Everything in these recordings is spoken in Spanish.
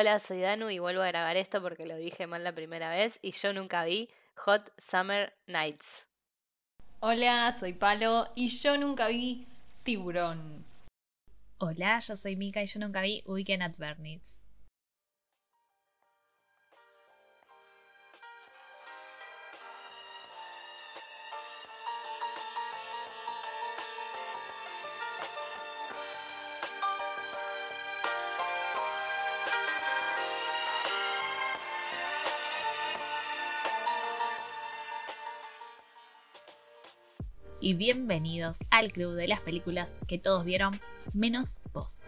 Hola, soy Danu y vuelvo a grabar esto porque lo dije mal la primera vez y yo nunca vi Hot Summer Nights. Hola, soy Palo y yo nunca vi Tiburón. Hola, yo soy Mika y yo nunca vi Weekend at Bernie's. Y bienvenidos al club de las películas que todos vieron, menos vos.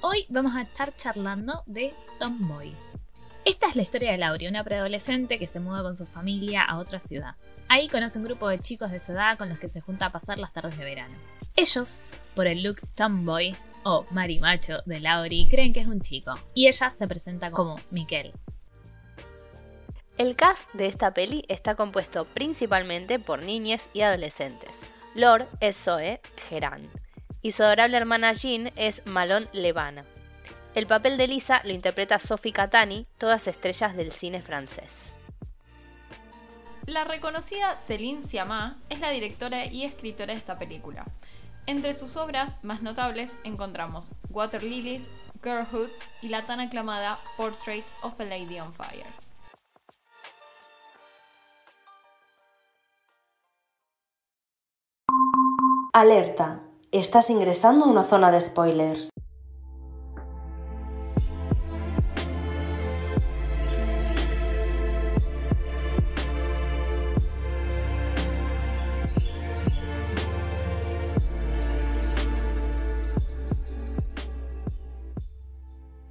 Hoy vamos a estar charlando de Tomboy. Esta es la historia de Laurie, una preadolescente que se muda con su familia a otra ciudad. Ahí conoce un grupo de chicos de su edad con los que se junta a pasar las tardes de verano. Ellos, por el look tomboy o marimacho de Laurie, creen que es un chico, y ella se presenta como Miquel, el cast de esta peli está compuesto principalmente por niñas y adolescentes. Lord es Zoe Geran y su adorable hermana Jean es Malone Levana. El papel de Lisa lo interpreta Sophie Catani, todas estrellas del cine francés. La reconocida Céline Sciamma es la directora y escritora de esta película. Entre sus obras más notables encontramos Water Lilies, Girlhood y la tan aclamada Portrait of a Lady on Fire. Alerta, estás ingresando a una zona de spoilers.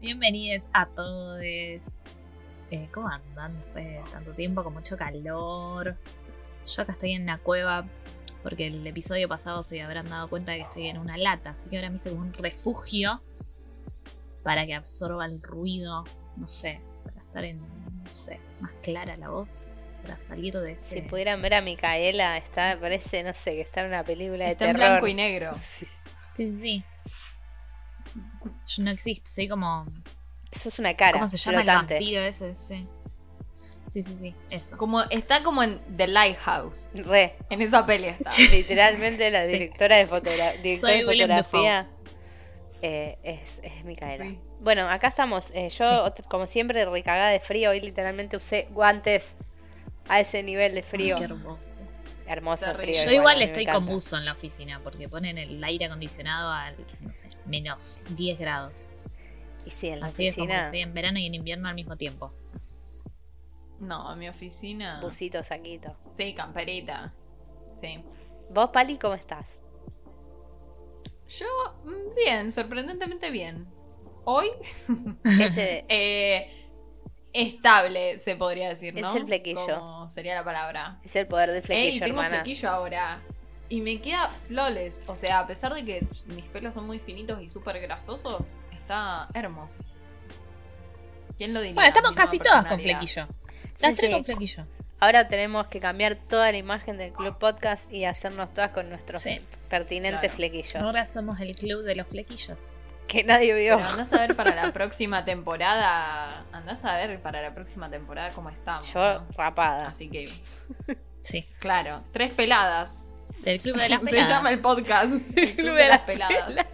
Bienvenidos a todos. Eh, ¿Cómo andan después de tanto tiempo con mucho calor? Yo acá estoy en la cueva porque el episodio pasado se habrán dado cuenta de que estoy en una lata, así que ahora me hice como un refugio para que absorba el ruido, no sé, para estar en, no sé, más clara la voz, para salir de ese... Si pudieran ver a Micaela, está, parece, no sé, que está en una película de terror. en blanco y negro. Sí. sí, sí. Yo no existo, soy como... Eso es una cara. ¿Cómo se llama el vampiro ese? Sí. Sí, sí, sí, eso. Como está como en The Lighthouse. Re. En esa peli está. Literalmente la directora de, fotografía eh, es, es Micaela. Bueno, acá estamos. Eh, yo, como siempre, recagada de frío. Hoy literalmente usé guantes a ese nivel de frío. qué hermoso. Hermoso frío. Yo igual, estoy con buzo en la oficina porque ponen el aire acondicionado a, no sé, menos 10 grados. Y sí, en la Así oficina. Es estoy en verano y en invierno al mismo tiempo. No, en mi oficina. Busito, saquito. Sí, camperita. Sí. ¿Vos, Pali, cómo estás? Yo, mm, bien, sorprendentemente bien. Hoy. Ese... eh, estable, se podría decir, ¿no? Es el flequillo. sería la palabra. Es el poder del flequillo, Ey, tengo hermana. flequillo ahora. Y me queda flawless. O sea, a pesar de que mis pelos son muy finitos y súper grasosos, está hermoso. ¿Quién lo diría? Bueno, estamos casi todas con flequillo. Las tres con flequillo. Ahora tenemos que cambiar toda la imagen del Club Podcast y hacernos todas con nuestros pertinentes flequillos. Ahora somos el club de los flequillos. Que nadie vio. Pero andás a ver para la próxima temporada. Andás a ver para la próxima temporada cómo estamos. Yo rapada. Así que. Sí. Claro, tres peladas. Del club de las peladas. Se llama el podcast. El club, de, las, peladas.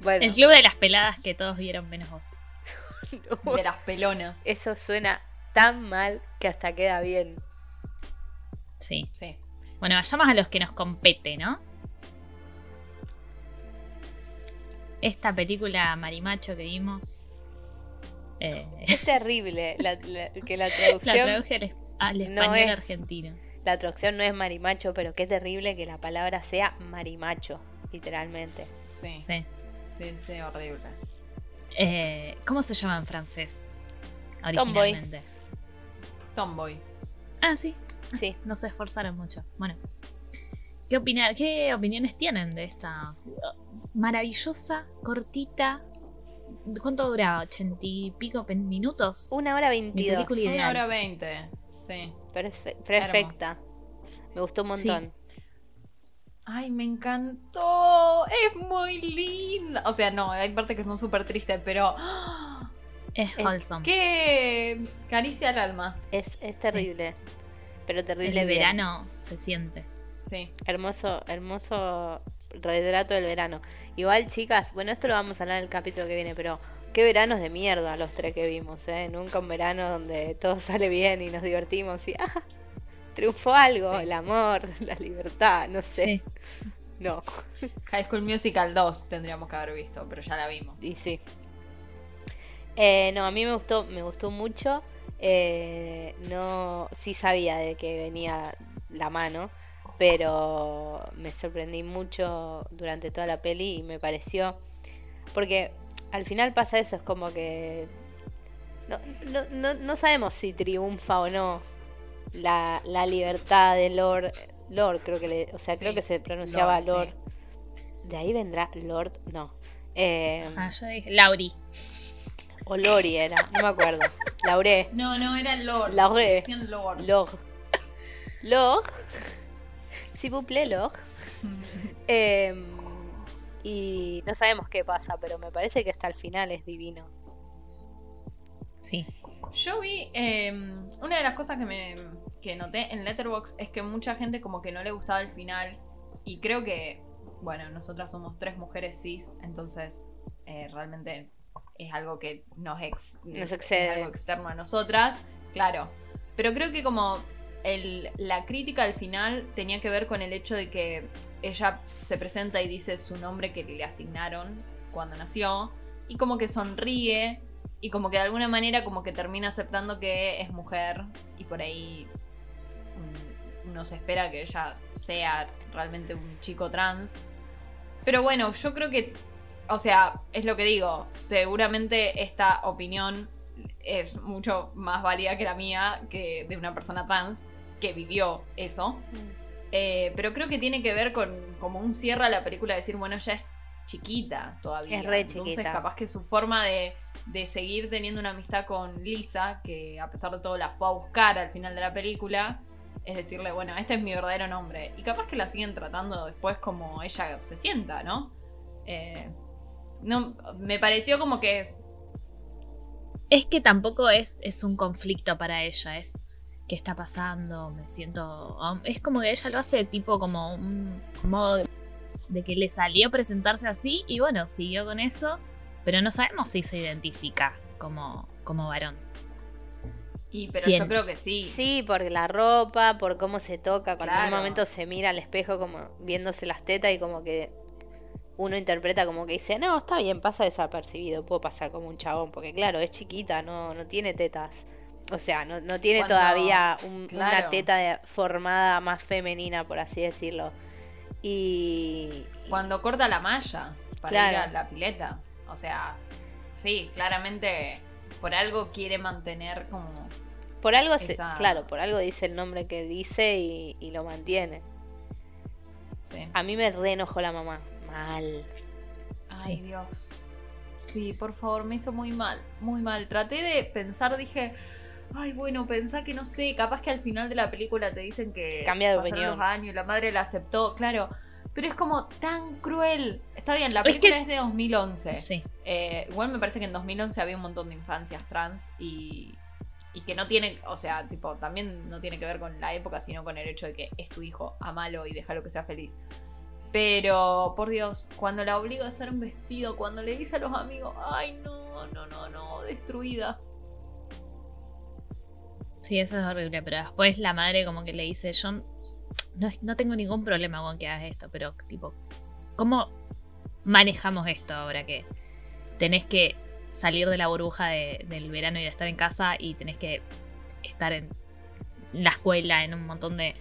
Bueno. El club de las peladas que todos vieron menos vos. De las pelonas. Eso suena tan mal que hasta queda bien. Sí. Sí. Bueno, vayamos a los que nos compete, ¿no? Esta película Marimacho que vimos. Eh, es terrible que la traducción. La traduje al, español argentino. La traducción no es marimacho, pero qué terrible que la palabra sea marimacho, literalmente. Sí. Sí, sí, sí horrible. Eh, ¿Cómo se llama en francés? Originalmente. Tomboy. Ah, sí. Sí. No se esforzaron mucho. Bueno. ¿Qué, opinar, ¿Qué opiniones tienen de esta maravillosa, cortita? ¿Cuánto duraba? ¿80 y pico minutos? Una hora veintidós. Una hora veinte, sí. perfecta. Me gustó un montón. Ay, me encantó. Es muy linda. O sea, no, hay partes que son súper tristes, pero. Es Es- wholesome. Qué caricia al alma. Es, es terrible. Pero terrible El bien. verano se siente. Sí. Hermoso, hermoso retrato del verano. Igual, chicas, bueno, esto lo vamos a hablar en el capítulo que viene, pero qué veranos de mierda los tres que vimos, ¿eh? Nunca un verano donde todo sale bien y nos divertimos y ¡ah! Triunfó algo, Sí. el amor, la libertad, no sé. Sí. No, High School Musical 2 tendríamos que haber visto, pero ya la vimos. y sí. Eh, no, a mí me gustó, me gustó mucho. Eh, no, sí sabía de que venía la mano, pero me sorprendí mucho durante toda la peli y me pareció, porque al final pasa eso, es como que no, no, no, no sabemos si triunfa o no la, la libertad de Lord, Lord creo que le, o sea, Sí, creo que se pronunciaba Lord, Lord. sí. De ahí vendrá Lord, no. Eh, Ah, yo dije, Lauri. O Lori era, no me acuerdo. Lauré. No, no, era Lord. Lauré. Decían Lord. Log. Log. Vous plaît, Log. Em, y no sabemos qué pasa, pero me parece que hasta el final es divino. Sí. Yo vi, eh, una de las cosas que me que noté en Letterboxd es que mucha gente como que no le gustaba el final y creo que, bueno, nosotras somos tres mujeres cis, entonces eh, realmente es algo que nos, ex, Nos es excede. algo externo a nosotras, claro. Pero creo que como el, la crítica al final tenía que ver con el hecho de que ella se presenta y dice su nombre que le asignaron cuando nació y como que sonríe y como que de alguna manera como que termina aceptando que es mujer y por ahí uno se espera que ella sea realmente un chico trans. Pero bueno, yo creo que, o sea, es lo que digo, seguramente esta opinión es mucho más válida que la mía, que de una persona trans que vivió eso. Eh, pero creo que tiene que ver con como un cierre a la película, decir, bueno, ella es chiquita todavía. Es re Entonces, chiquita. capaz que su forma de, de seguir teniendo una amistad con Lisa, que a pesar de todo la fue a buscar al final de la película, es decirle, bueno, este es mi verdadero nombre. Y capaz que la siguen tratando después como ella se sienta, ¿no? Eh, no me pareció como que es. Es que tampoco es, es un conflicto para ella, es qué está pasando, me siento... Es como que ella lo hace tipo como un modo de que le salió presentarse así y bueno, siguió con eso, pero no sabemos si se identifica como, como varón. Y, pero Cien. yo creo que sí. Sí, por la ropa, por cómo se toca, cuando en Claro. un momento se mira al espejo como viéndose las tetas y como que uno interpreta como que dice, no, está bien, pasa desapercibido, puedo pasar como un chabón, porque claro, es chiquita, no, no tiene tetas. O sea, no, no tiene Cuando- todavía un- una teta de- formada más femenina, por así decirlo. Y... Cuando corta la malla para Claro. ir a la pileta. O sea, sí, claramente por algo quiere mantener como. Por algo, se- claro, por algo dice el nombre que dice y, y lo mantiene. Sí. A mí me re enojó la mamá. Mal. Ay, Sí. Dios. Sí, por favor, me hizo muy mal, muy mal. Traté de pensar, dije, ay, bueno, pensá que no sé, capaz que al final de la película te dicen que Cambia de opinión. los años, la madre la aceptó, claro. Pero es como tan cruel. Está bien, la Es que película es- es de 2011. Sí. Eh, igual me parece que en 2011 había un montón de infancias trans y, y que no tiene, o sea, tipo, también no tiene que ver con la época, sino con el hecho de que es tu hijo, amalo y déjalo que sea feliz. Pero, por Dios, cuando la obliga a hacer un vestido, cuando le dice a los amigos, ay, no, no, no, no, destruida. Sí, eso es horrible, pero después la madre como que le dice, yo no, no tengo ningún problema con que hagas esto, pero tipo, ¿cómo manejamos esto ahora que tenés que salir de la burbuja de- del verano y de estar en casa y tenés que estar en la escuela, en un montón de,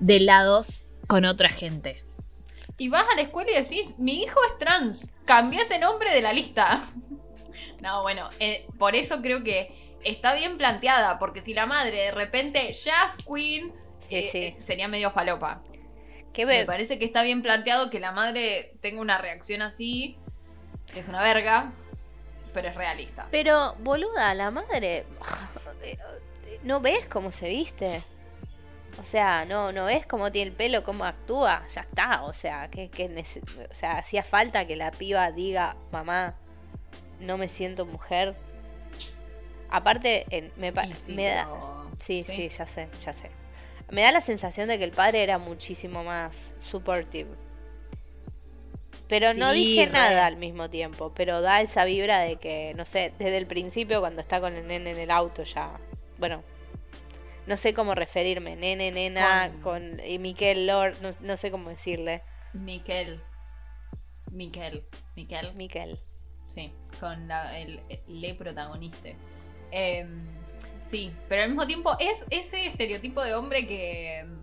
de lados con otra gente? Y vas a la escuela y decís, mi hijo es trans, cambia ese nombre de la lista. no, bueno, eh, por eso creo que está bien planteada, porque si la madre de repente, Jazz Queen, Sí, eh, sí. eh, sería medio falopa. ¿Qué Me parece que está bien planteado que la madre tenga una reacción así, que es una verga, pero es realista. Pero, boluda, la madre. ¿No ves cómo se viste? O sea, no, no ves cómo tiene el pelo, cómo actúa. Ya está. O sea, que, que o sea, hacía falta que la piba diga, mamá, no me siento mujer. Aparte, en- me, sí, da... Sí, sí, ya sé, ya sé. Me da la sensación de que el padre era muchísimo más supportive. Pero no dice re. nada al mismo tiempo, pero da esa vibra de que, no sé, desde el principio cuando está con el nene en el auto ya, bueno, no sé cómo referirme, nene, nena, Con- con, y Miquel Lord, no, no sé cómo decirle, Miquel. Miquel. Miquel. Miquel. Sí, con la- el, le protagonista. Em, sí, pero al mismo tiempo es ese estereotipo de hombre que em,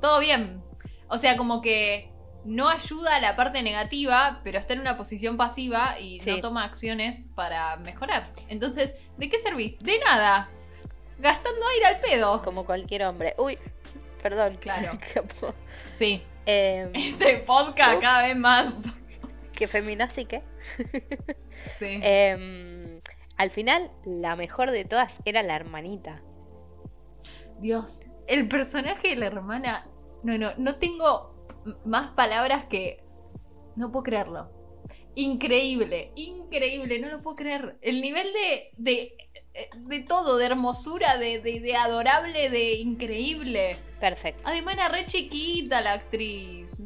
todo bien. O sea, como que no ayuda a la parte negativa, pero está en una posición pasiva y Sí. no toma acciones para mejorar. Entonces, ¿de qué servís? De nada. Gastando aire al pedo. Como cualquier hombre. Uy, perdón. Claro. Sí, Em, este podcast Ups. cada vez más. ¿Qué feminazi qué? Sí. Em, al final, la mejor de todas era la hermanita. Dios, el personaje de la hermana. No, no, no tengo más palabras que. No puedo creerlo. Increíble, increíble, no lo puedo creer. El nivel de. de, de todo, de hermosura, de, de, de adorable, de increíble. Perfecto. Además, era re chiquita la actriz.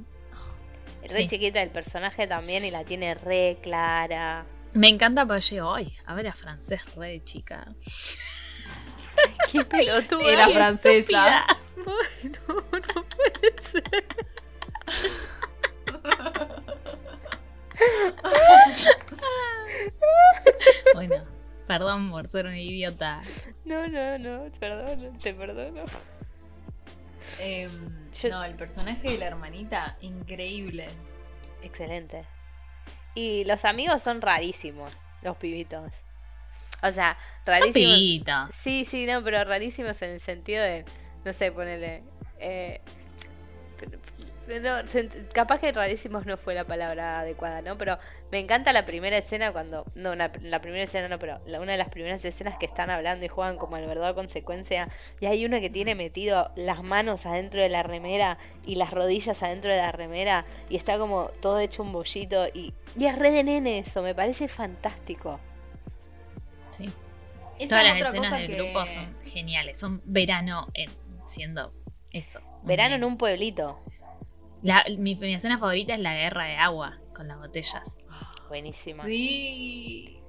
Re Sí. chiquita el personaje también y la tiene re clara. Me encanta porque llego hoy a ver a francés re de chica. Qué pelotuda. Era francesa. No, no puede ser. Bueno, perdón por ser una idiota. No, no, no, perdón, te perdono. Em, Yo- No, el personaje de la hermanita, increíble. Excelente. Y los amigos son rarísimos, los pibitos. O sea, rarísimos. Sí, sí, no, pero rarísimos en el sentido de, no sé, ponele... Eh, no, capaz que rarísimos no fue la palabra adecuada, ¿no? Pero me encanta la primera escena cuando... No, una- la primera escena no, pero la- una de las primeras escenas que están hablando y juegan como al verdad consecuencia. Y hay uno que tiene metido las manos adentro de la remera y las rodillas adentro de la remera y está como todo hecho un bollito y, y es re de nene eso, me parece fantástico. Sí. Esa Todas las escenas del que- grupo son geniales. Son verano en, siendo eso. Verano en un pueblito. La- mi, mi escena favorita es la guerra de agua con las botellas. Buenísima. Sí,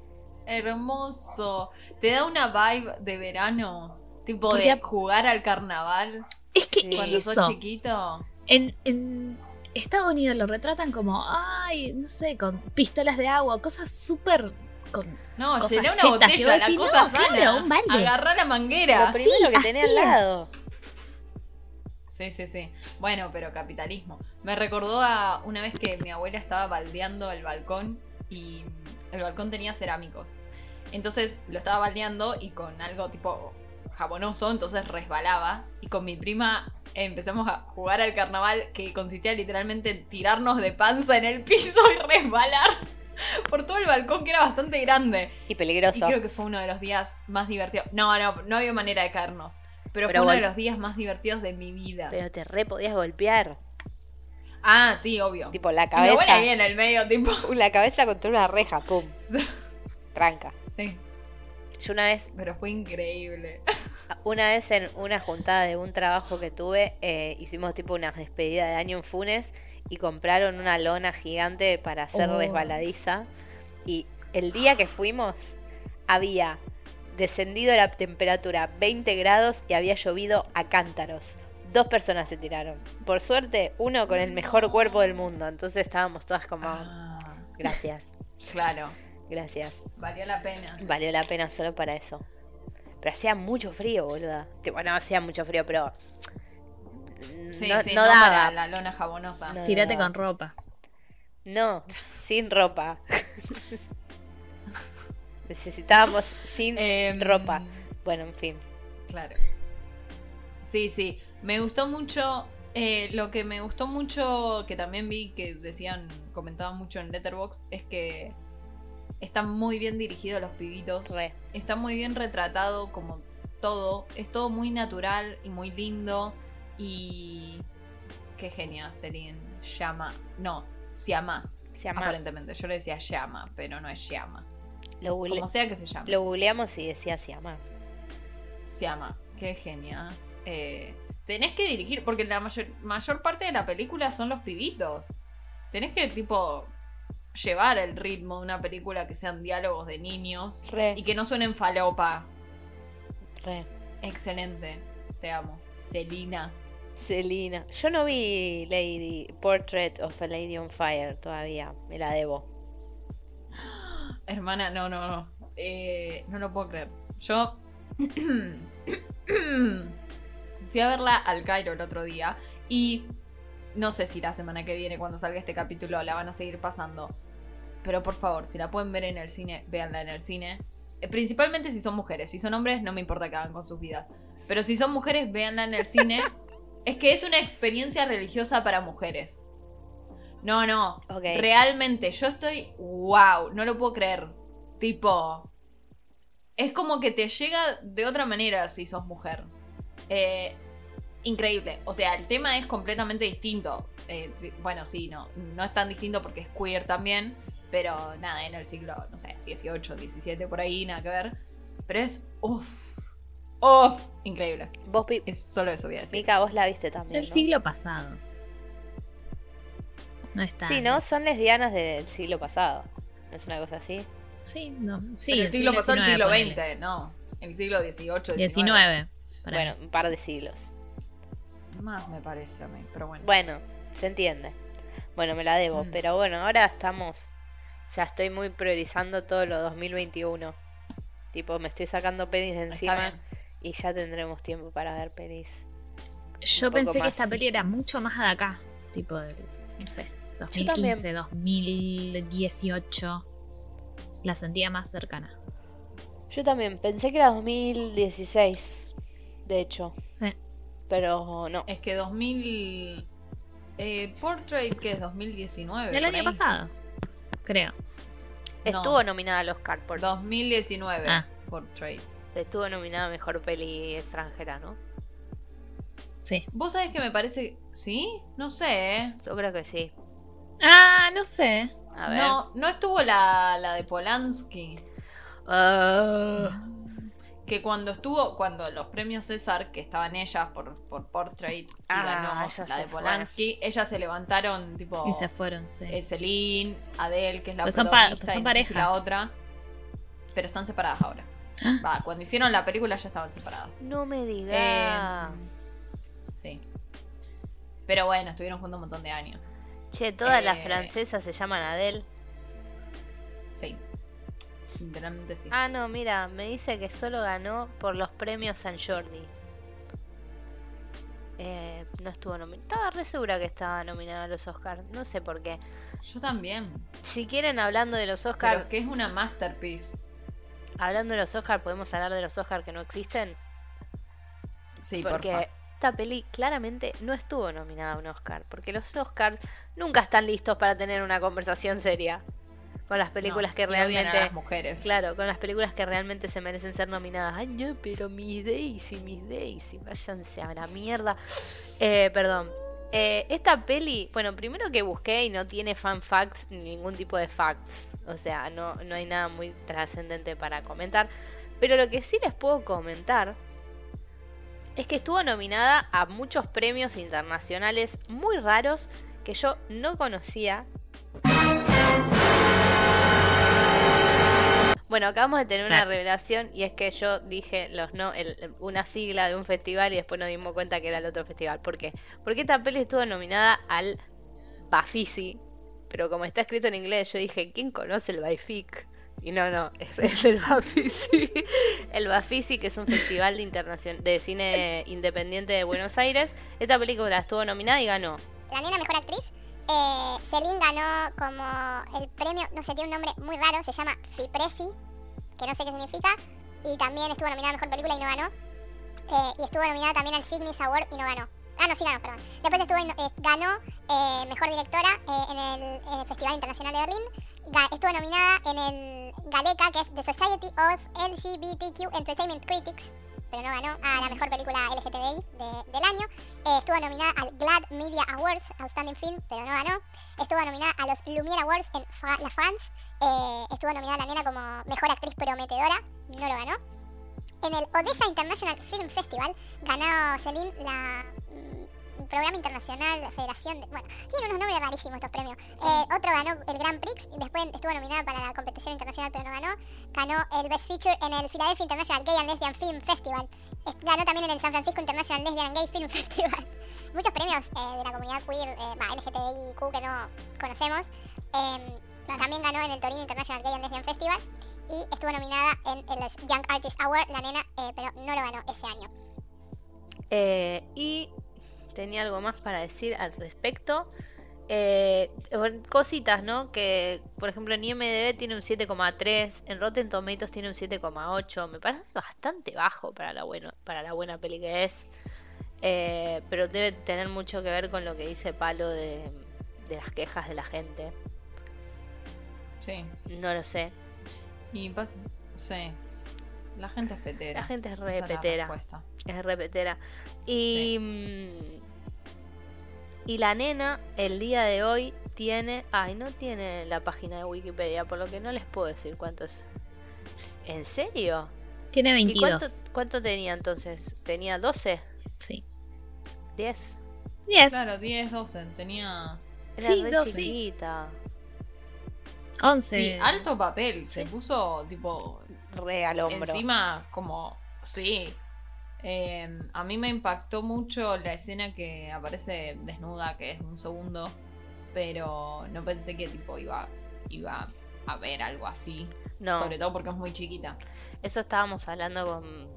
hermoso. Te da una vibe de verano, tipo Porque de jugar al carnaval Es que Sí. cuando eso. sos chiquito. En, en Estados Unidos lo retratan como, ay, no sé, con pistolas de agua, cosas súper. con- No, Cosas llené una chetas, que botella, la decís, cosa no, sana. claro, un balde. Agarrá la manguera. Lo primero que tenía así al es. Sí, sí, sí. Bueno, pero capitalismo. Me recordó a una vez que mi abuela estaba baldeando el balcón y el balcón tenía cerámicos. Entonces lo estaba baldeando y con algo tipo jabonoso, entonces resbalaba. Y con mi prima empezamos a jugar al carnaval que consistía literalmente en tirarnos de panza en el piso y resbalar por todo el balcón que era bastante grande. Y Y peligroso. creo que fue uno de los días más divertidos. No, no, no había manera de caernos. Pero, Pero fue uno de los días más divertidos de mi vida. Pero te re podías golpear. Ah, sí, obvio. Tipo la cabeza. ahí en el medio, tipo. La cabeza contra una reja, pum. Tranca. Sí, Yo una vez, pero fue increíble. una vez en una juntada de un trabajo que tuve, eh, hicimos tipo una despedida de año en Funes y compraron una lona gigante para hacer Oh. resbaladiza. Y el día que fuimos, había descendido la temperatura 20 grados y había llovido a cántaros. Dos personas se tiraron. Por suerte, uno con el mejor cuerpo del mundo. Entonces estábamos todas como, Ah, gracias, claro, gracias. valió la pena. Valió la pena solo para eso. Pero hacía mucho frío, boluda. Tipo, no hacía mucho frío, pero. Sí, no, sí, no no daba. para la lona jabonosa. No Tírate daba. con ropa. No, sin ropa. Necesitábamos sin Em, ropa. Bueno, en fin. Claro. Sí, sí. Me gustó mucho. eh, lo que me gustó mucho, que también vi que decían, comentaban mucho en Letterboxd, es que están muy bien dirigidos los pibitos. Re. Está muy bien retratado como todo. Es todo muy natural y muy lindo. Y. Qué genial, Celine. Llama. No, Siama. Aparentemente. Yo le decía llama, pero no es llama. Lo, google- como sea que se llame. lo googleamos y decía Siama. Se llama. Qué genia. Eh, tenés que dirigir, porque la mayor, mayor parte de la película son los pibitos. Tenés que, tipo, llevar el ritmo de una película que sean diálogos de niños Re, y que no suenen falopa. re. Excelente. Te amo. Celina. Selina. Yo no vi Lady Portrait of a Lady on Fire todavía. Me la debo. Hermana, no, no, no. Eh, no lo puedo creer. Yo fui a verla al Cairo el otro día y no sé si la semana que viene, cuando salga este capítulo, la van a seguir pasando. Pero por favor, si la pueden ver en el cine, véanla en el cine. Eh, Principalmente si son mujeres. Si son hombres, no me importa que hagan con sus vidas. Pero si son mujeres, véanla en el cine. es que es una experiencia religiosa para mujeres. No, no. Realmente, yo estoy. ¡Wow! No lo puedo creer. Tipo. Es como que te llega de otra manera si sos mujer. Eh, increíble. O sea, el tema es completamente distinto. Eh, bueno, sí, no. No es tan distinto porque es queer también. Pero nada, en el siglo, no sé, 18, 17, por ahí, nada que ver. Pero es. ¡Uff! ¡Uff! Increíble. Vos, Es solo eso voy a decir. Mica, vos la viste también. El ¿no? siglo pasado. No está. Sí, ¿no? Son lesbianas del siglo pasado. ¿No es una cosa así? Sí, no. Sí, Pero el siglo pasado, el siglo XX, no. El siglo XVIII, XIX. 19. para Bueno, mí. un par de siglos. Más me parece a mí, pero bueno. Bueno, se entiende. Bueno, me la debo. Mm. Pero bueno, ahora estamos. O sea, estoy muy priorizando todo lo 2021. Tipo, me estoy sacando pelis de encima y ya tendremos tiempo para ver pelis. Yo pensé que esta peli era mucho más de acá. Tipo del, no sé. 2015, 2018. La sentía más cercana. Yo también pensé que era 2016. De hecho. Sí. Pero no. Es que 2000. Eh, Portrait, que es 2019. Del por año ahí. pasado. Creo. no. Estuvo nominada al Oscar por. 2019. Ah. Portrait. Estuvo nominada a mejor peli extranjera, ¿no? Sí. Vos sabés que me parece. ¿Sí? No sé, ¿eh? Yo creo que sí. Ah, no sé. A ver. No, no estuvo la, la de Polanski. Ah. Que cuando estuvo, cuando los premios César, que estaban ellas por, por Portrait, y Ah, ganó la de Polanski, ellas se levantaron, tipo. Y se fueron, sí. eh, Celine, Adele, que es la Pues son pa- pues son y no sé si pareja. la otra. Pero están separadas ahora. Va, cuando hicieron la película ya estaban separadas. No me Eh, digas. sí. Pero bueno, estuvieron juntos un montón de años. Che, todas las eh, francesas se llaman Adele. Sí. Literalmente sí. Ah, no, mira, me dice que solo ganó por los premios San Jordi. Eh, no estuvo nominada. Estaba re segura que estaba nominada a los Oscars. No sé por qué. Yo también. Si quieren, hablando de los Pero Oscars, es que es una masterpiece. hablando de los Oscars, podemos hablar de los Oscars que no existen. Sí, porque porfa. Esta peli claramente no estuvo nominada a un Oscar. Porque los Oscars nunca están listos para tener una conversación seria. Con las películas No, que a realmente. las mujeres. Claro, con las películas que realmente se merecen ser nominadas. Ay, no, pero Miss Daisy, Miss Daisy, váyanse a la mierda. Eh, perdón. Eh, esta peli, bueno, primero que busqué y no tiene fan facts, ni ningún tipo de facts. O sea, no, no hay nada muy trascendente para comentar. Pero lo que sí les puedo comentar es que estuvo nominada a muchos premios internacionales muy raros que yo no conocía. Bueno, acabamos de tener una revelación y es que yo dije los no, el- una sigla de un festival y después nos dimos cuenta que era el otro festival. ¿Por qué? Porque esta peli estuvo nominada al Bafisi, pero como está escrito en inglés, yo dije, ¿quién conoce el Baific? Y no, no, es, es el Bafisi. El Bafisi, que es un festival de, internacion- de cine independiente de Buenos Aires. Esta película estuvo nominada y ganó. La nena mejor actriz. Eh, Celine ganó como el premio, no sé, tiene un nombre muy raro, se llama Fipresi, que no sé qué significa. Y también estuvo nominada a mejor película y no ganó. Eh, y estuvo nominada también al Cygnus Award y no ganó. Ah, no, sí ganó, perdón. Después estuvo en- eh, ganó eh, mejor directora eh, en, el, en el Festival Internacional de Berlín. Estuvo nominada en el Galeca, que es The Society of LGBTQ Entertainment Critics, pero no ganó a la mejor película LGTBI de- del año. Eh, estuvo nominada al GLAD Media Awards, Outstanding Film, pero no ganó. Estuvo nominada a los Lumiere Awards en La France. Eh, estuvo nominada la nena como mejor actriz prometedora, no lo ganó. En el Odessa International Film Festival ganó Celine la programa internacional, la federación de... Bueno, tiene unos nombres rarísimos estos premios. Eh, otro ganó el Grand Prix, y después estuvo nominada para la competición internacional pero no ganó. Ganó el Best Feature en el Philadelphia International Gay and Lesbian Film Festival. Es- Ganó también en el San Francisco International Lesbian and Gay Film Festival. Muchos premios eh, de la comunidad queer, eh, bah, LGTBIQ que no conocemos. Eh, también ganó en el Torino International Gay and Lesbian Festival y estuvo nominada en el Young Artist Award, la nena, eh, pero no lo ganó ese año. Eh, y tenía algo más para decir al respecto. Eh, cositas, ¿no? Que, por ejemplo, en IMDB tiene un 7,3, en Rotten Tomatoes tiene un 7,8. Me parece bastante bajo para la, bueno, para la buena peli que es. Eh, pero debe tener mucho que ver con lo que dice Palo de, de las quejas de la gente. Sí. No lo sé. Y pasa. Sí. La gente es petera. La gente es Esa re es la petera. respuesta. Es repetera. Y. mm, Y la nena, el día de hoy, tiene. Ay, no tiene la página de Wikipedia, por lo que no les puedo decir cuánto es. ¿En serio? Tiene ¿Y 22. cuánto, cuánto tenía entonces? ¿Tenía 12? Sí. ¿10? 10. Claro, 10, 12. Tenía. Era Sí, re 12. chiquita. 11. Sí, alto papel. Se Sí. puso tipo Re al hombro. Encima, como, sí. Eh, a mí me impactó mucho la escena que aparece desnuda, que es un segundo, pero no pensé que tipo iba, iba a ver algo así. no, Sobre todo porque es muy chiquita. eso estábamos hablando con,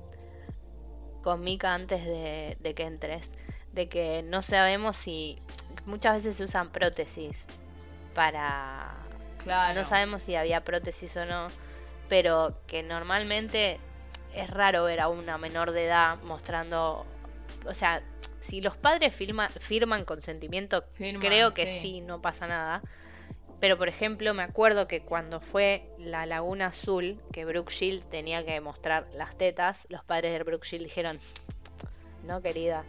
con Mika antes de, de que entres. De que no sabemos si. Muchas veces se usan prótesis para Claro. No sabemos si había prótesis o no, pero que normalmente es raro ver a una menor de edad mostrando, o sea, si los padres firma- firman consentimiento, Firman, creo que sí. sí. no pasa nada. Pero por ejemplo, me acuerdo que cuando fue la Laguna Azul, que Brooke Shield tenía que mostrar las tetas, los padres de Brooke Shield dijeron, no querida,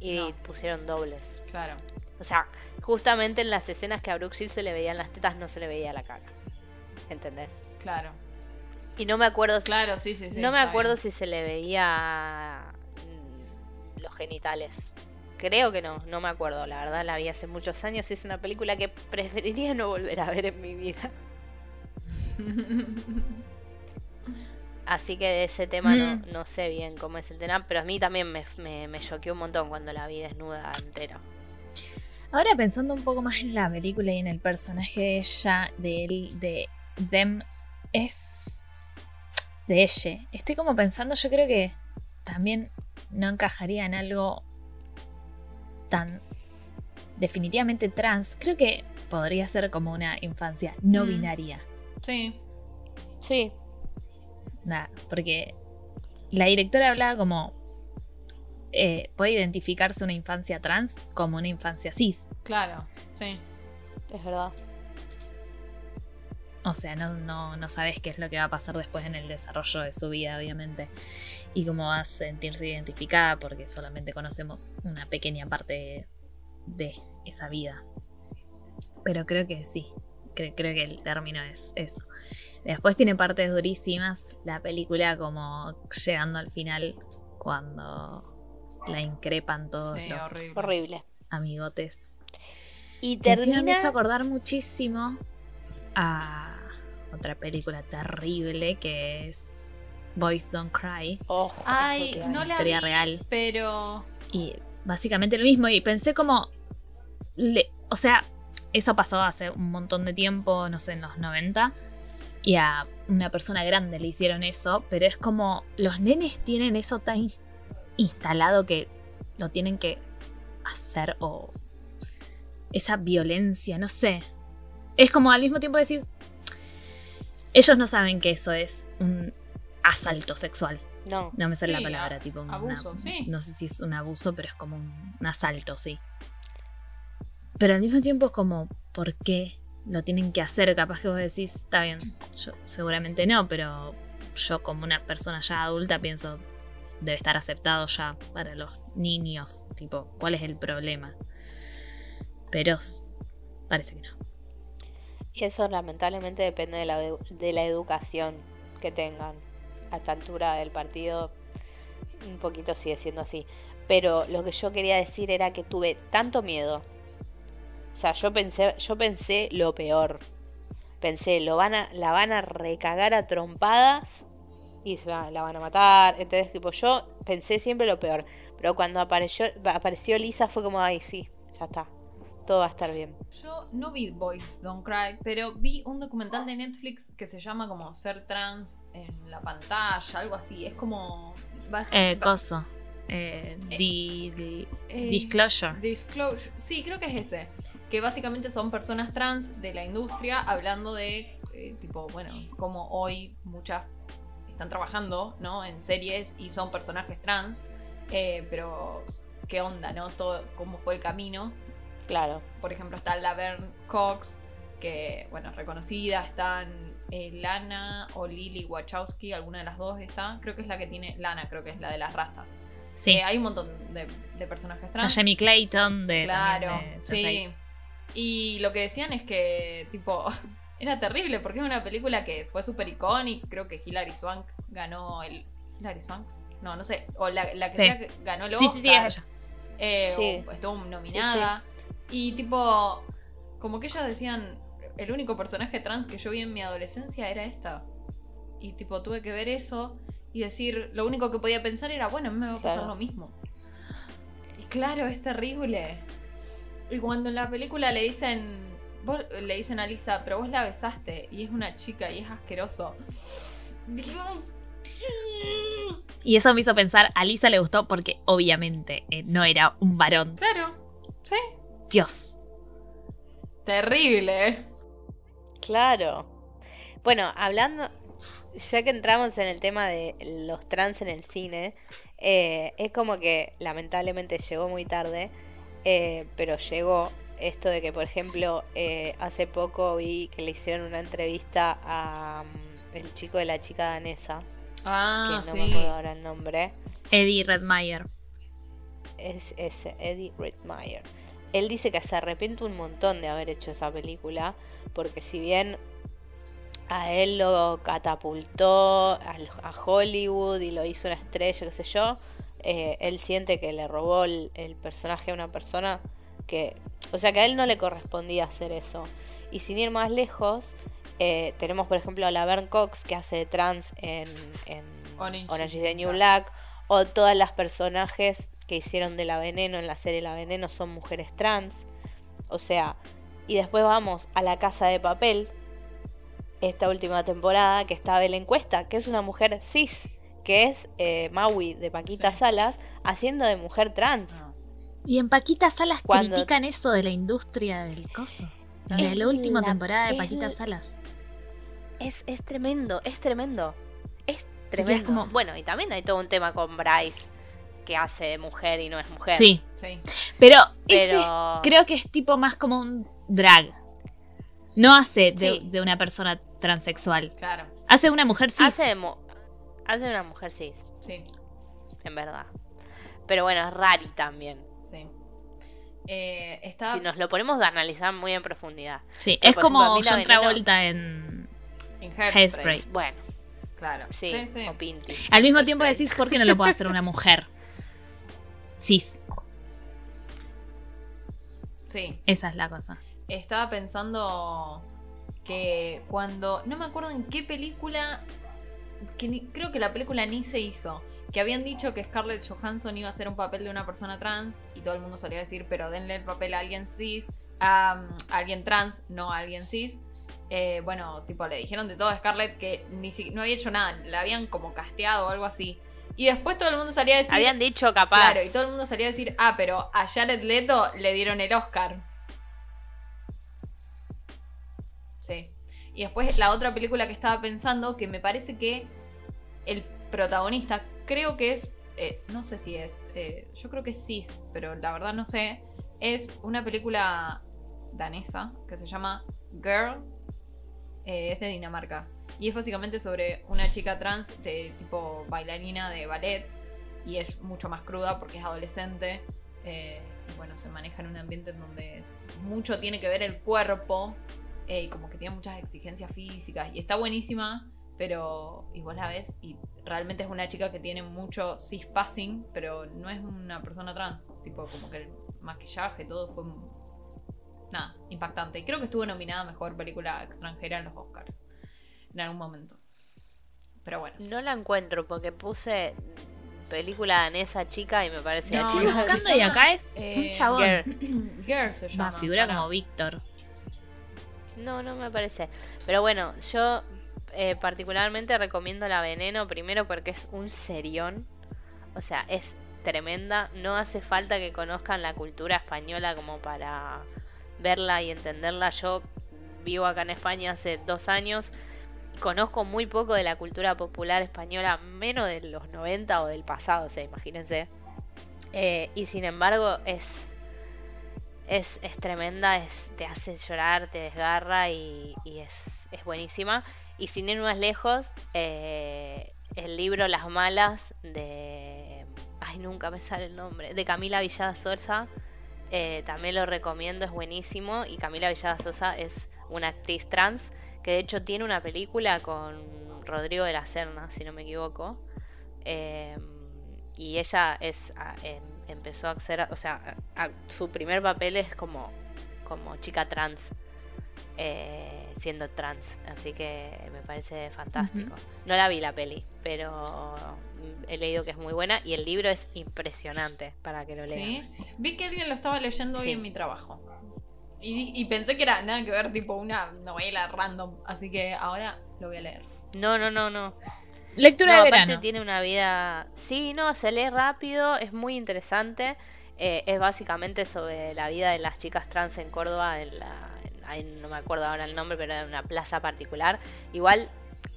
y No. pusieron dobles. Claro. O sea, justamente en las escenas que a Brooke Shield se le veían las tetas, no se le veía la cara. ¿Entendés? Claro. Y no me acuerdo si, Claro, sí, sí, sí. no me acuerdo bien. si se le veía mm, los genitales. Creo que no, no me acuerdo, la verdad la vi hace muchos años y es una película que preferiría no volver a ver en mi vida. Así que de ese tema no, Mm. no sé bien cómo es el tema, pero a mí también me, me, me choqueó un montón cuando la vi desnuda entera. Ahora pensando un poco más en la película y en el personaje de ella, de él, de them, es de ella. Estoy como pensando, yo creo que también no encajaría en algo tan definitivamente trans. Creo que podría ser como una infancia no Mm. binaria. Sí. Sí, Nada, porque la directora hablaba como eh, puede identificarse una infancia trans como una infancia cis. Claro. Sí. es verdad. O sea, no, no, no sabes qué es lo que va a pasar después en el desarrollo de su vida, obviamente. Y cómo va a sentirse identificada porque solamente conocemos una pequeña parte de esa vida. Pero creo que sí. Cre- creo que el término es eso. Después tiene partes durísimas. La película como llegando al final cuando la increpan todos Sí, los horrible. Amigotes. Y encima me termina... hizo acordar muchísimo a otra película terrible que es Boys Don't Cry. Oh, Ay, Es no la historia vi, real. Pero. Y básicamente lo mismo. Y pensé como. le- o sea, eso pasó hace un montón de tiempo, no sé, en los 90. Y a una persona grande le hicieron eso. Pero es como. Los nenes tienen eso tan instalado que lo tienen que hacer o. Esa violencia, no sé. Es como al mismo tiempo decir. Ellos no saben que eso es un asalto sexual. No. No me sale Sí, la palabra, tipo una- abuso, sí. No sé si es un abuso, pero es como un, un asalto, sí. Pero al mismo tiempo es como, ¿por qué lo tienen que hacer? Capaz que vos decís, está bien, yo seguramente no, pero yo como una persona ya adulta pienso, debe estar aceptado ya para los niños. Tipo, ¿cuál es el problema? Pero parece que no. Y eso lamentablemente depende de la, de la educación que tengan. A esta altura del partido un poquito sigue siendo así. Pero lo que yo quería decir era que tuve tanto miedo. O sea, yo pensé, yo pensé lo peor. Pensé, lo van a, la van a recagar a trompadas y la van a matar. Entonces, tipo, yo pensé siempre lo peor. Pero cuando apareció, apareció Lisa fue como, ay, sí, ya está. Todo va a estar bien. Yo no vi Boys Don't Cry, pero vi un documental de Netflix que se llama como Ser Trans en la pantalla, algo así. Es como. Eh, coso. Eh, di- di- eh, disclosure. Disclosure. Sí, creo que es ese. Que básicamente son personas trans de la industria hablando de, eh, tipo, bueno, como hoy muchas están trabajando, ¿no? En series y son personajes trans. eh, pero, ¿qué onda, no? Todo, ¿Cómo fue el camino? Claro. Por ejemplo, está Laverne Cox, que, bueno, reconocida. Están eh, Lana o Lily Wachowski, alguna de las dos está. Creo que es la que tiene. Lana, creo que es la de las rastas. Sí. Eh, hay un montón de, de personajes Está trans. Jamie Clayton de, Claro, de sí. Sense8. Y lo que decían es que, tipo, era terrible porque es una película que fue súper icónica. Creo que Hilary Swank ganó el. ¿Hilary Swank? No, no sé. O la, la que Sí. sea ganó el Sí, sí, sí, Oscar. es ella. Eh, Sí. estuvo nominada. Y tipo, como que ellas decían, el único personaje trans que yo vi en mi adolescencia era esta. Y tipo, tuve que ver eso y decir, lo único que podía pensar era, bueno, a mí me va a pasar Claro. lo mismo. Y claro, es terrible. Y cuando en la película le dicen, vos le dicen a Lisa, pero vos la besaste y es una chica y es asqueroso. Dios. Y eso me hizo pensar, a Lisa le gustó porque obviamente eh, no era un varón. Claro. Sí. Dios. Terrible. Claro. Bueno, hablando, ya que entramos en el tema de los trans en el cine, eh, es como que lamentablemente llegó muy tarde, eh, pero llegó esto de que, por ejemplo, eh, hace poco vi que le hicieron una entrevista a mm, el chico de la chica danesa, Ah, que no sí. me acuerdo ahora el nombre. Eddie Redmeyer. es ese, Eddie Redmayne. Él dice que se arrepiente un montón de haber hecho esa película, porque si bien a él lo catapultó a Hollywood y lo hizo una estrella, qué sé yo, eh, él siente que le robó el, el personaje a una persona que, o sea, que a él no le correspondía hacer eso. Y sin ir más lejos, eh, tenemos por ejemplo a Laverne Cox que hace de trans en, en Orange is the New Black, o todas las personajes que hicieron de la veneno en la serie La Veneno son mujeres trans. O sea, y después vamos a la casa de papel, esta última temporada, que está Belén Cuesta, que es una mujer cis, que es eh, Maui de Paquita Sí. Salas, haciendo de mujer trans. Ah. Y en Paquita Salas Cuando- critican eso de la industria del coso. En Es la última la- temporada de es Paquita la- Salas. Es, es tremendo, es tremendo. Es tremendo. como- Bueno, y también hay todo un tema con Bryce, que hace de mujer y no es mujer. Sí, Sí. pero, ese creo que es tipo más como un drag. No hace de, Sí. de una persona transexual. Claro. Hace de una mujer cis. hace, de mu- hace de una mujer cis. Sí. en verdad. Pero bueno, es rari también. Sí. Eh, está Si nos lo ponemos a analizar muy en profundidad. Sí, Pero, es como ejemplo, John veneno- Travolta en... en Hairspray. Bueno, Claro. sí, Sí, sí. o Pinty. Al mismo tiempo decís, ¿por qué no lo puede hacer una mujer? Cis, Sí. esa es la cosa. Estaba pensando que cuando. No me acuerdo en qué película. Que ni- creo que la película ni se hizo. Que habían dicho que Scarlett Johansson iba a hacer un papel de una persona trans. Y todo el mundo solía decir, pero denle el papel a alguien cis. A, a alguien trans, no a alguien cis. Eh, bueno, tipo, le dijeron de todo a Scarlett que ni si- no había hecho nada. La habían como casteado o algo así. Y después todo el mundo salía a decir. Habían dicho capaz. Claro, y todo el mundo salía a decir, ah, pero a Jared Leto le dieron el Oscar. Sí. Y después la otra película que estaba pensando, que me parece que el protagonista, creo que es, eh, no sé si es, eh, yo creo que es cis, pero la verdad no sé, es una película danesa que se llama Girl, eh, es de Dinamarca. Y es básicamente sobre una chica trans, de tipo bailarina de ballet, y es mucho más cruda porque es adolescente. eh, y bueno, se maneja en un ambiente en donde mucho tiene que ver el cuerpo eh, y como que tiene muchas exigencias físicas y está buenísima, pero vos la ves y realmente es una chica que tiene mucho cispassing, pero no es una persona trans, tipo como que el maquillaje, todo fue nada, impactante. Y creo que estuvo nominada a mejor película extranjera en los Oscars en algún momento. Pero bueno. No la encuentro porque puse película danesa chica y me parece No, La estoy no, buscando y acá es eh, un chabón. Girl. Girl se llama. Va, figura pará. como Víctor. No, no me parece. Pero bueno, yo eh, particularmente recomiendo La Veneno primero porque es un serión. O sea, es tremenda. No hace falta que conozcan la cultura española como para verla y entenderla. Yo vivo acá en España hace dos años. Conozco muy poco de la cultura popular española, menos de los 90 o del pasado, o sea, imagínense. Eh, y sin embargo, es es, es tremenda, es, te hace llorar, te desgarra y, es, es buenísima. Y sin ir más lejos, eh, el libro Las Malas de... Ay, nunca me sale el nombre. De Camila Villada Sosa. eh, también lo recomiendo, es buenísimo. Y Camila Villada Sosa es una actriz trans que de hecho tiene una película con Rodrigo de la Serna, si no me equivoco. Eh, y ella es a- em- empezó a hacer, o sea, a- a- su primer papel es como, como chica trans, eh, siendo trans, así que me parece fantástico. No la vi la peli, pero he leído que es muy buena y el libro es impresionante para que lo lean. Sí. Vi que alguien lo estaba leyendo hoy Sí. en mi trabajo. Y, pensé que era nada que ver, tipo una novela random. Así que ahora lo voy a leer. No, no, no, no. Lectura No, de aparte verano. tiene una vida. Sí, no, se lee rápido, es muy interesante. Eh, es básicamente sobre la vida de las chicas trans en Córdoba, en la, en- ahí no me acuerdo ahora el nombre, pero en una plaza particular. Igual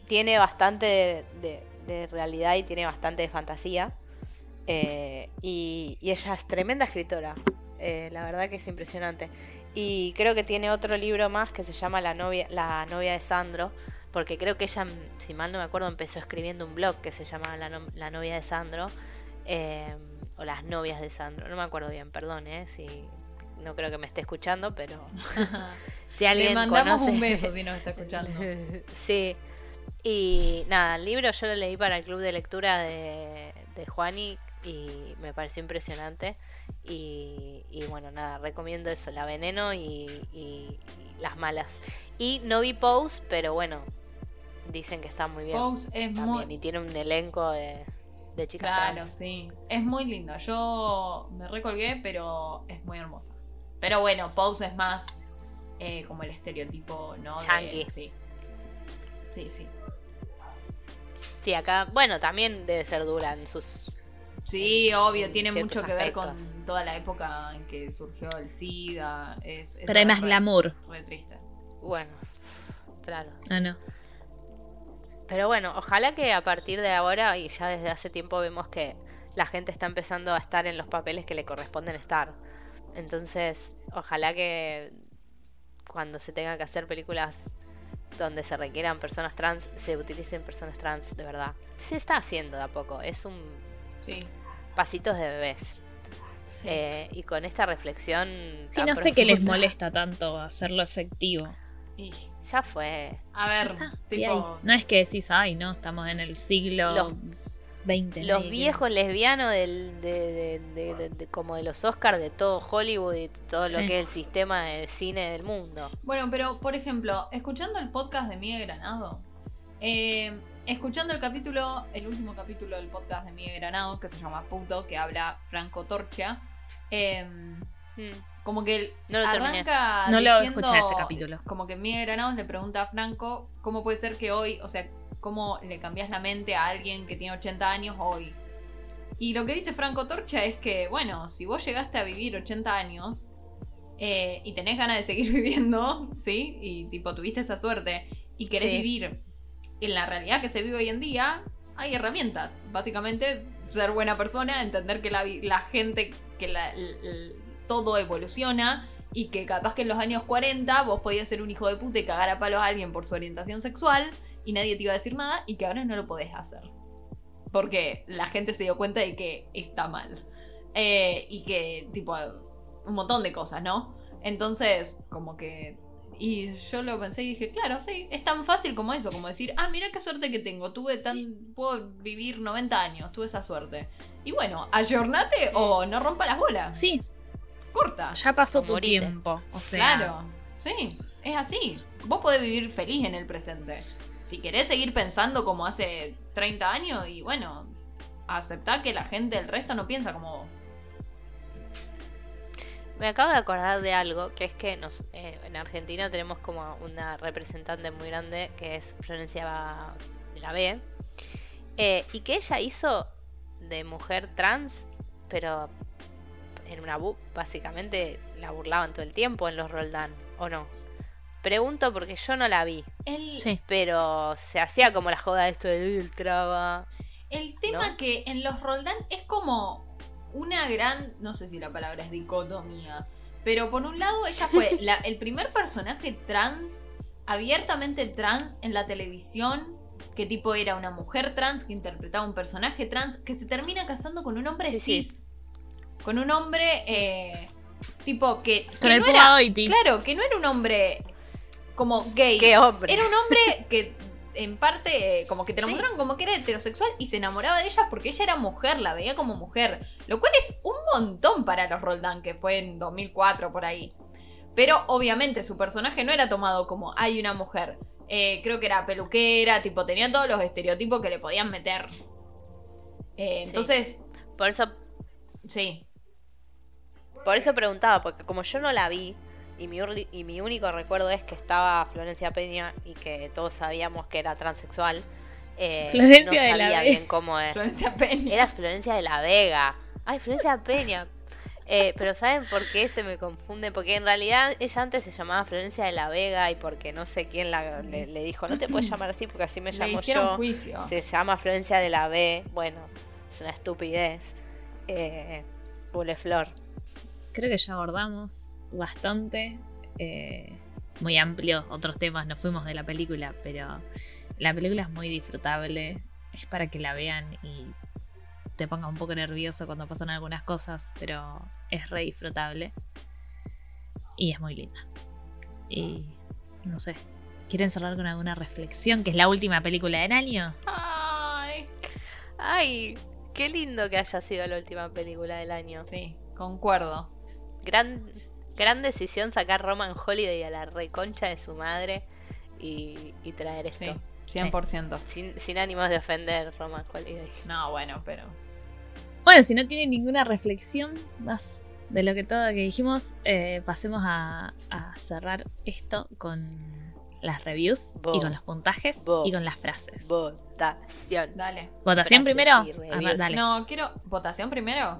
tiene bastante de, de- de realidad y tiene bastante de fantasía. Eh, y, y ella es tremenda escritora. Eh, la verdad que es impresionante. Y creo que tiene otro libro más que se llama La novia, la novia de Sandro. Porque creo que ella, si mal no me acuerdo, empezó escribiendo un blog que se llama La, no- La novia de Sandro. eh, o Las novias de Sandro. No me acuerdo bien, perdón, ¿eh? Si, no creo que me esté escuchando, pero si alguien Le mandamos conoce... un beso si nos está escuchando. sí. Y nada, el libro yo lo leí para el club de lectura de, de Juani y me pareció impresionante. Y, y bueno, nada, recomiendo eso, La Veneno y, y- y Las Malas. Y no vi Pose, pero bueno, dicen que está muy bien. Pose es también, muy. y tiene un elenco de, de chicas Claro, trans. sí. Es muy lindo. Yo me recolgué, pero es muy hermosa. Pero bueno, Pose es más eh, como el estereotipo, ¿no? De- sí. Sí, sí. Sí, acá, bueno, también debe ser dura en sus... Sí, obvio, en tiene mucho que ver con toda la época en que surgió el SIDA. Es, es Pero hay más re- glamour. Re triste. Bueno, claro. Ah, no. Pero bueno, ojalá que a partir de ahora y ya desde hace tiempo vemos que la gente está empezando a estar en los papeles que le corresponden estar. Entonces, ojalá que cuando se tenga que hacer películas donde se requieran personas trans, se utilicen personas trans de verdad. Se está haciendo de a poco, es un Sí. pasitos de bebés. sí. Eh, y con esta reflexión... Sí, no sé qué les molesta tanto hacerlo efectivo. Y, Ya fue. a ver, tipo. No es que decís, ay, no, estamos en el siglo Los- XX. Los viejos lesbianos del, de, de- de- de- de- como de los Oscars de todo Hollywood y todo lo que es el sistema de cine del mundo. Bueno, pero por ejemplo, escuchando el podcast de Miguel Granado, eh, escuchando el capítulo, el último capítulo del podcast de Miguel Granado, que se llama Puto, que habla Franco Torcha, eh, como que él No lo terminé. arranca No lo diciendo- escuché ese capítulo. Como que Miguel Granados le pregunta a Franco cómo puede ser que hoy, o sea, cómo le cambias la mente a alguien que tiene 80 años hoy. Y lo que dice Franco Torcha es que, bueno, si vos llegaste a vivir 80 años eh, y tenés ganas de seguir viviendo, ¿sí? Y tipo tuviste esa suerte y querés Sí. vivir en la realidad que se vive hoy en día, hay herramientas. Básicamente, ser buena persona, entender que la, la gente, que la- todo evoluciona y que capaz que en los años 40 vos podías ser un hijo de puta y cagar a palos a alguien por su orientación sexual y nadie te iba a decir nada y que ahora no lo podés hacer. porque la gente se dio cuenta de que está mal. Eh, y que, tipo, un montón de cosas, ¿no? Entonces, como que... Y yo lo pensé y dije, claro, sí, es tan fácil como eso, como decir, ah, mira qué suerte que tengo, tuve tan... puedo vivir 90 años, tuve esa suerte. Y bueno, ayornate o no rompa las bolas. Sí, Corta. ya pasó tu morite. tiempo. O sea, Claro, sí, es así. Vos podés vivir feliz en el presente. Si querés seguir pensando como hace 30 años, y bueno, aceptá que la gente, el resto no piensa como vos. Me acabo de acordar de algo, que es que nos, eh, en Argentina tenemos como una representante muy grande que es Florencia de la B, eh, y que ella hizo de mujer trans, pero en una bu básicamente la burlaban todo el tiempo en los Roldán, ¿o no? Pregunto porque yo no la vi, El, sí. pero se hacía como la joda de esto de el traba. el tema ¿No? que en los Roldán es como una gran, no sé si la palabra es dicotomía, pero por un lado ella fue la- el primer personaje trans, abiertamente trans en la televisión, que tipo era una mujer trans que interpretaba un personaje trans que se termina casando con un hombre Sí, sí. cis. Con un hombre eh, tipo que, que Con no era, claro, que no era un hombre como gay. ¡Qué hombre! Era un hombre que en parte eh, como que te lo Sí. mostraron como que era heterosexual y se enamoraba de ella porque ella era mujer, la veía como mujer. Lo cual es un montón para los Roldán, que fue en 2004 por ahí. Pero obviamente su personaje no era tomado como hay una mujer. Eh, creo que era peluquera, tipo tenía todos los estereotipos que le podían meter. Eh, Sí. Entonces, Por eso sí. Por eso preguntaba, porque como yo no la vi, y mi, urli- y mi único recuerdo es que estaba Florencia Peña y que todos sabíamos que era transexual, eh, Florencia no de la sabía Vega. bien cómo es. Florencia Peña. Eras Florencia de la Vega. Ay, Florencia Peña. Eh, pero ¿saben por qué se me confunde? Porque en realidad ella antes se llamaba Florencia de la Vega y porque no sé quién la- le, le dijo, no te puedes llamar así porque así me llamo yo. juicio. Se llama Florencia de la B. Bueno, es una estupidez. Eh, Buleflor. Creo que ya abordamos bastante. eh, muy amplio otros temas, nos fuimos de la película, pero la película es muy disfrutable. Es para que la vean y te ponga un poco nervioso cuando pasan algunas cosas, pero es re disfrutable. Y es muy linda. Y no sé, ¿quieren cerrar con alguna reflexión? Que es la última película del año. Ay. Ay, qué lindo que haya sido la última película del año. Sí, concuerdo. Gran, gran decisión sacar Roman Holiday a la reconcha de su madre y, y traer esto. Sí, 100%. Sin, sin ánimos de ofender Roman Holiday. No, bueno, pero. Bueno, si no tienen ninguna reflexión más de lo que todo que dijimos, eh, pasemos a, a cerrar esto con las reviews Bo. y con los puntajes Bo. y con las frases. Votación. Dale. ¿Votación Frases primero? y A ver, reviews. dale. No. No, quiero. ¿Votación primero?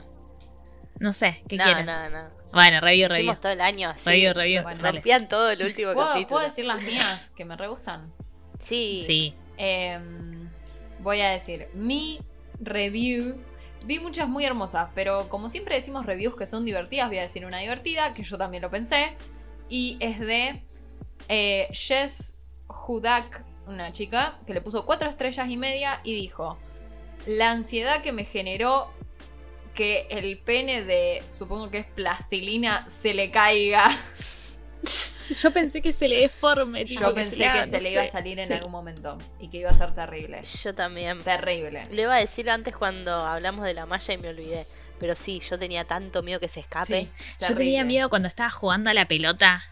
sé, ¿qué no, quieren? no, no. Bueno, review, review. Hicimos todo el año así. Review, review, Bueno. Rompían todo el último ¿Puedo, capítulo. ¿Puedo decir las mías que me re gustan? Sí. Sí. Em, voy a decir, mi review. Vi muchas muy hermosas, pero como siempre decimos reviews que son divertidas, voy a decir una divertida, que yo también lo pensé. Y es de eh, Jess Hudak, una chica, que le puso cuatro estrellas y media y dijo: La ansiedad que me generó que el pene de, supongo que es plastilina, se le caiga. Yo pensé que se le deforme. tipo, Yo pensé le que no se le iba a salir en Sí. algún momento y que iba a ser terrible. Yo también. Terrible. Lo iba a decir antes cuando hablamos de la malla y me olvidé. Pero sí, yo tenía tanto miedo que se escape. Sí, Yo tenía miedo cuando estaba jugando a la pelota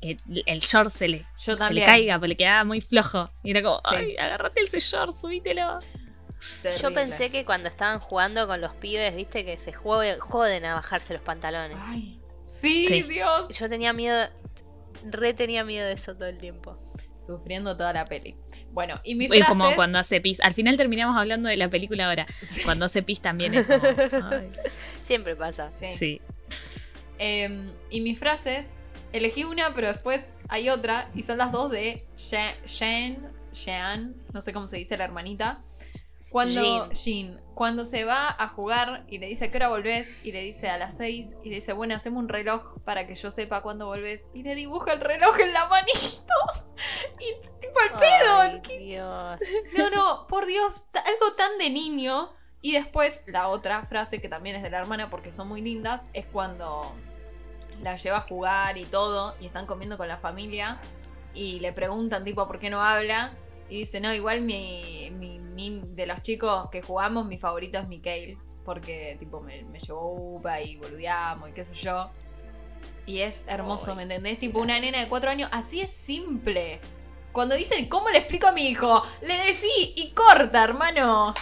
que el short se le, Yo se le caiga porque le quedaba muy flojo. Y era como, Sí. ay, agárrate ese short, subítelo. Yo pensé que cuando estaban jugando con los pibes, viste, que se joden a bajarse los pantalones. Ay, sí, Sí. Dios. Yo tenía miedo, re tenía miedo de eso todo el tiempo. Sufriendo toda la peli. Bueno, y mi frase como cuando hace pis. Al final terminamos hablando de la película ahora. Cuando hace pis también es como. ay, Siempre pasa. Sí. sí. Em, y mis frases, elegí una, pero después hay otra, y son las dos de Sha- Shan, Shan, no sé cómo se dice la hermanita. Cuando Jean. Cuando se va a jugar y le dice a qué hora volvés, y le dice a las 6, y le dice, bueno, hacemos un reloj para que yo sepa cuándo volvés, y le dibuja el reloj en la manito. Y tipo al pedo. Ay, ¿qué- Dios. No, no, por Dios, algo tan de niño. Y después la otra frase que también es de la hermana porque son muy lindas es cuando la lleva a jugar y todo y están comiendo con la familia y le preguntan tipo por qué no habla y dice no igual mi, mi- mi- de los chicos que jugamos mi favorito es Mikael porque tipo me, me llevó upa y boludeamos y qué sé yo. Y es hermoso ¿me entendés? tipo una nena de cuatro años así es simple. Cuando dicen ¿cómo le explico a mi hijo? le decí y corta hermano.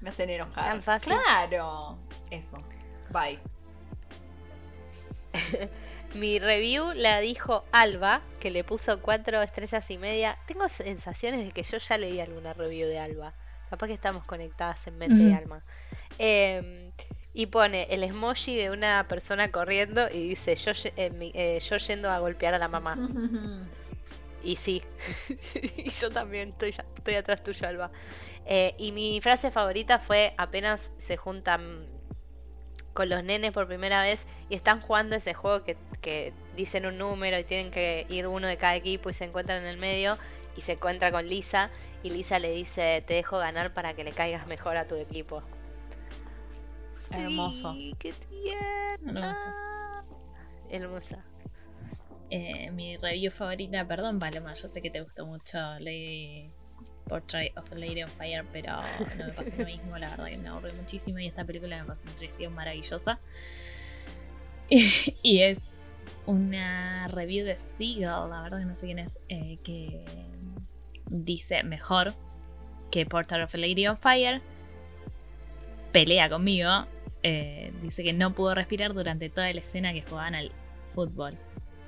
Me hacen enojar. Tan fácil. claro. Eso. Bye Mi review la dijo Alba, que le puso cuatro estrellas y media. Tengo sensaciones de que yo ya leí alguna review de Alba. Capaz que estamos conectadas en mente y Ujú. alma. Eh, y pone el emoji de una persona corriendo y dice yo, eh, eh, yo yendo a golpear a la mamá. Y sí, y yo también estoy, ya- estoy atrás tuyo, Alba. Eh, y mi frase favorita fue apenas se juntan con los nenes por primera vez y están jugando ese juego que, que dicen un número y tienen que ir uno de cada equipo y se encuentran en el medio y se encuentra con Lisa y Lisa le dice te dejo ganar para que le caigas mejor a tu equipo. Hermoso. Sí, qué tierna. Hermosa. Eh, mi review favorita, perdón, Paloma, yo sé que te gustó mucho Lady Portrait of a Lady on Fire, pero no me pasó lo mismo, la verdad que me aburrí muchísimo y esta película me pareció maravillosa. y es una review de Seagull, la verdad que no sé quién es, eh, que dice mejor que Portrait of a Lady on Fire. Pelea conmigo. eh, dice que no pudo respirar durante toda la escena que jugaban al fútbol.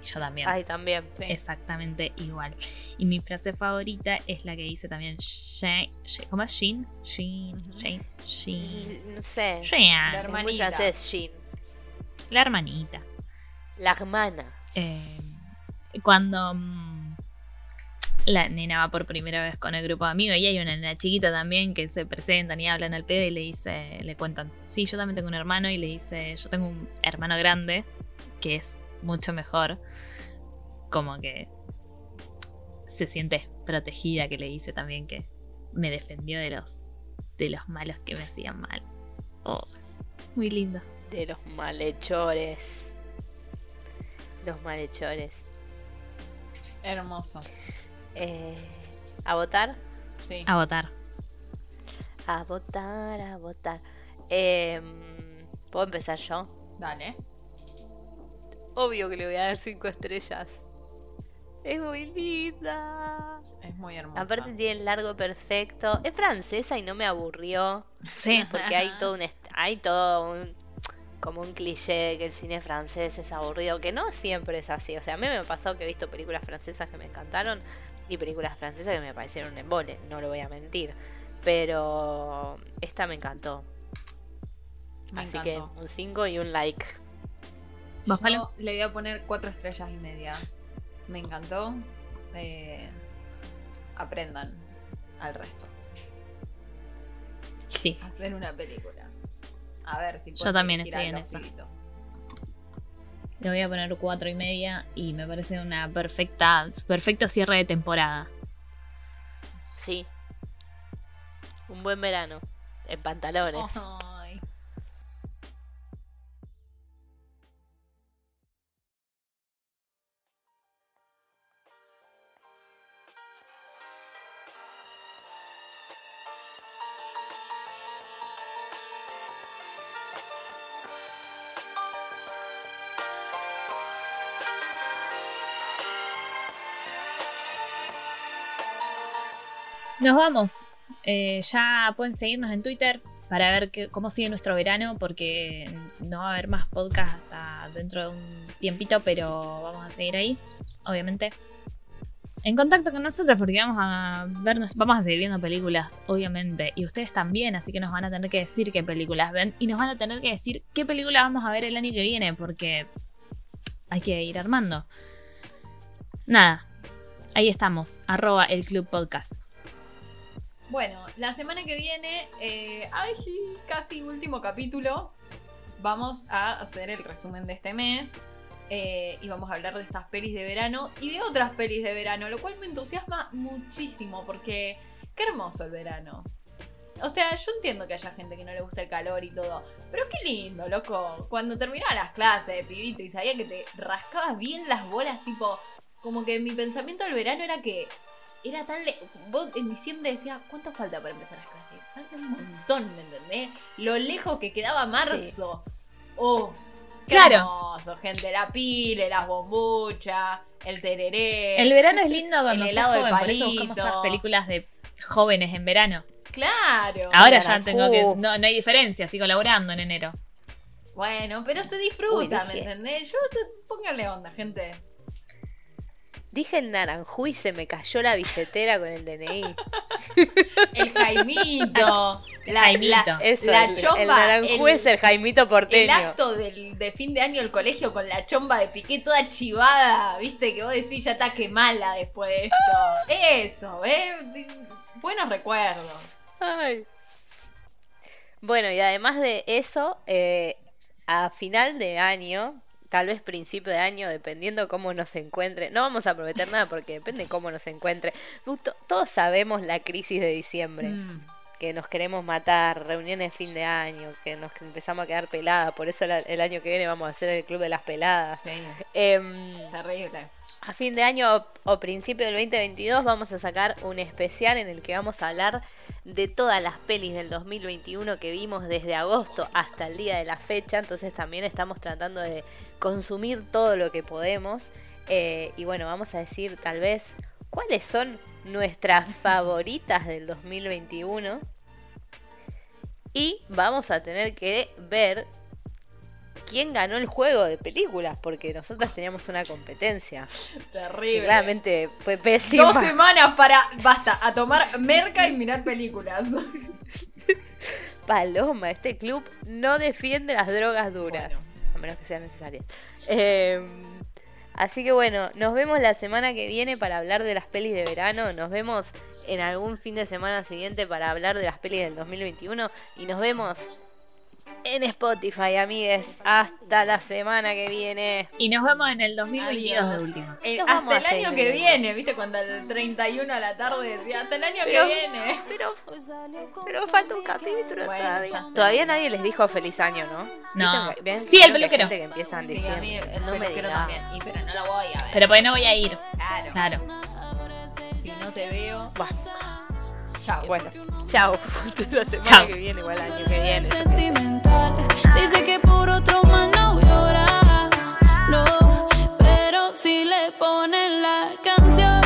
Y yo también. Ay, también. Sí. Exactamente igual. Y mi frase favorita es la que dice también Shane. ¿Cómo es? Shin. Ujú. Shane. Shin. No sé. Shane. La hermanita. francés, Jean. La hermanita. La hermana. Eh, cuando mm, la nena va por primera vez con el grupo de amigos y hay una nena chiquita también que se presentan y hablan al pedo y le dice, le cuentan, sí, yo también tengo un hermano y le dice, yo tengo un hermano grande que es mucho mejor, como que se siente protegida que le dice también que me defendió de los de los malos que me hacían mal. Oh, muy lindo. De los malhechores. Los malhechores. Hermoso. Eh, ¿A votar? Sí. A votar. A votar, a votar. Em, ¿Puedo empezar yo? Dale. Obvio que le voy a dar cinco estrellas. Es muy linda. Es muy hermoso. Aparte tiene el largo perfecto. Es francesa y no me aburrió. Sí. Porque hay todo un hay todo un como un cliché que el cine francés es aburrido, que no siempre es así. O sea, a mí me ha pasado que he visto películas francesas que me encantaron y películas francesas que me parecieron un embole, no lo voy a mentir. Pero esta me encantó. Me así encantó. que un 5 y un like. ¿Vos, Yo Palo? le voy a poner cuatro estrellas y media. Me encantó. Eh, aprendan al resto. Sí. Hacer una película. A ver si Yo también estoy en esa. Le voy a poner cuatro y media y me parece una perfecta, perfecto cierre de temporada. Sí. Un buen verano. En pantalones. Ay. Nos vamos. Eh, ya pueden seguirnos en Twitter para ver cómo sigue nuestro verano, porque no va a haber más podcast hasta dentro de un tiempito, pero vamos a seguir ahí, obviamente. En contacto con nosotros, porque vamos a vernos, vamos a seguir viendo películas, obviamente, y ustedes también, así que nos van a tener que decir qué películas ven y nos van a tener que decir qué película vamos a ver el año que viene, porque hay que ir armando. Nada, ahí estamos, arroba el Club Podcast. Bueno, la semana que viene, eh, ay casi último capítulo, vamos a hacer el resumen de este mes eh, y vamos a hablar de estas pelis de verano y de otras pelis de verano, lo cual me entusiasma muchísimo porque qué hermoso el verano. O sea, yo entiendo que haya gente que no le gusta el calor y todo. Pero qué lindo, loco. Cuando terminaba las clases pibito y sabía que te rascabas bien las bolas, tipo. Como que mi pensamiento del verano era que. Era tan. le- Vos en diciembre decías, ¿cuánto falta para empezar las clases? Falta un montón, ¿me entendés? Lo lejos que quedaba marzo. Qué Claro. hermoso, gente. La pile, las bombuchas, el tereré. El verano es lindo cuando El sos helado de joven, por eso buscamos palito. todas películas de jóvenes en verano. Claro. Ahora ya tengo que. No, no hay diferencia, sigo laburando en enero. Bueno, pero se disfruta, Uy, ¿me entendés? Yo pónganle onda, gente. Dije el naranjú y se me cayó la billetera con el DNI. El Jaimito. la, Jaimito. la- Eso, la el, chomba. el naranjú el- es el Jaimito porteño. El acto del, de fin de año del colegio con la chomba de piqué toda chivada, viste, que vos decís ya está quemala después de esto. Eso, ¿eh? Buenos recuerdos. Ay. Bueno, y además de eso, eh, a final de año, tal vez principio de año, dependiendo cómo nos encuentre, no vamos a prometer nada porque depende cómo nos encuentre. To- Todos sabemos la crisis de diciembre, Mm, que nos queremos matar, reuniones de fin de año, que nos empezamos a quedar peladas, por eso el año que viene vamos a hacer el club de las peladas. sí, Em, terrible. A fin de año o, principio del 2022 vamos a sacar un especial en el que vamos a hablar de todas las pelis del 2021 que vimos desde agosto hasta el día de la fecha. Entonces también estamos tratando de consumir todo lo que podemos. Eh, y bueno, vamos a decir tal vez cuáles son nuestras favoritas del 2021. Y vamos a tener que ver quién ganó el juego de películas, porque nosotras teníamos una competencia. Terrible. Claramente fue pésima. Dos semanas para, basta, a tomar merca y mirar películas. Paloma, este club no defiende las drogas duras, a menos que sean necesarias. Eh, así que bueno, nos vemos la semana que viene para hablar de las pelis de verano, nos vemos en algún fin de semana siguiente para hablar de las pelis del 2021 y nos vemos en Spotify, amigues. Hasta la semana que viene. Y nos vemos en el 2022 Adiós. de última. Eh, vamos hasta el año que viene, ¿viste? Cuando el 31 a la tarde decía, hasta el año Pero- que viene. Pero, pero falta un capítulo Bueno, todavía. Todavía nadie les dijo feliz año, ¿no? No. Sí, el peluquero. que empieza en Sí, a mí el no me peluquero también. Y pero no lo voy a ver. Pero pues no voy a ir. claro. Claro. Si no te veo. Buah, Chao. Bueno, chao. Hasta la semana Chao. que viene, igual el año que viene. sentimental. Dice que por otro más no llorar. No, pero si le ponen la canción.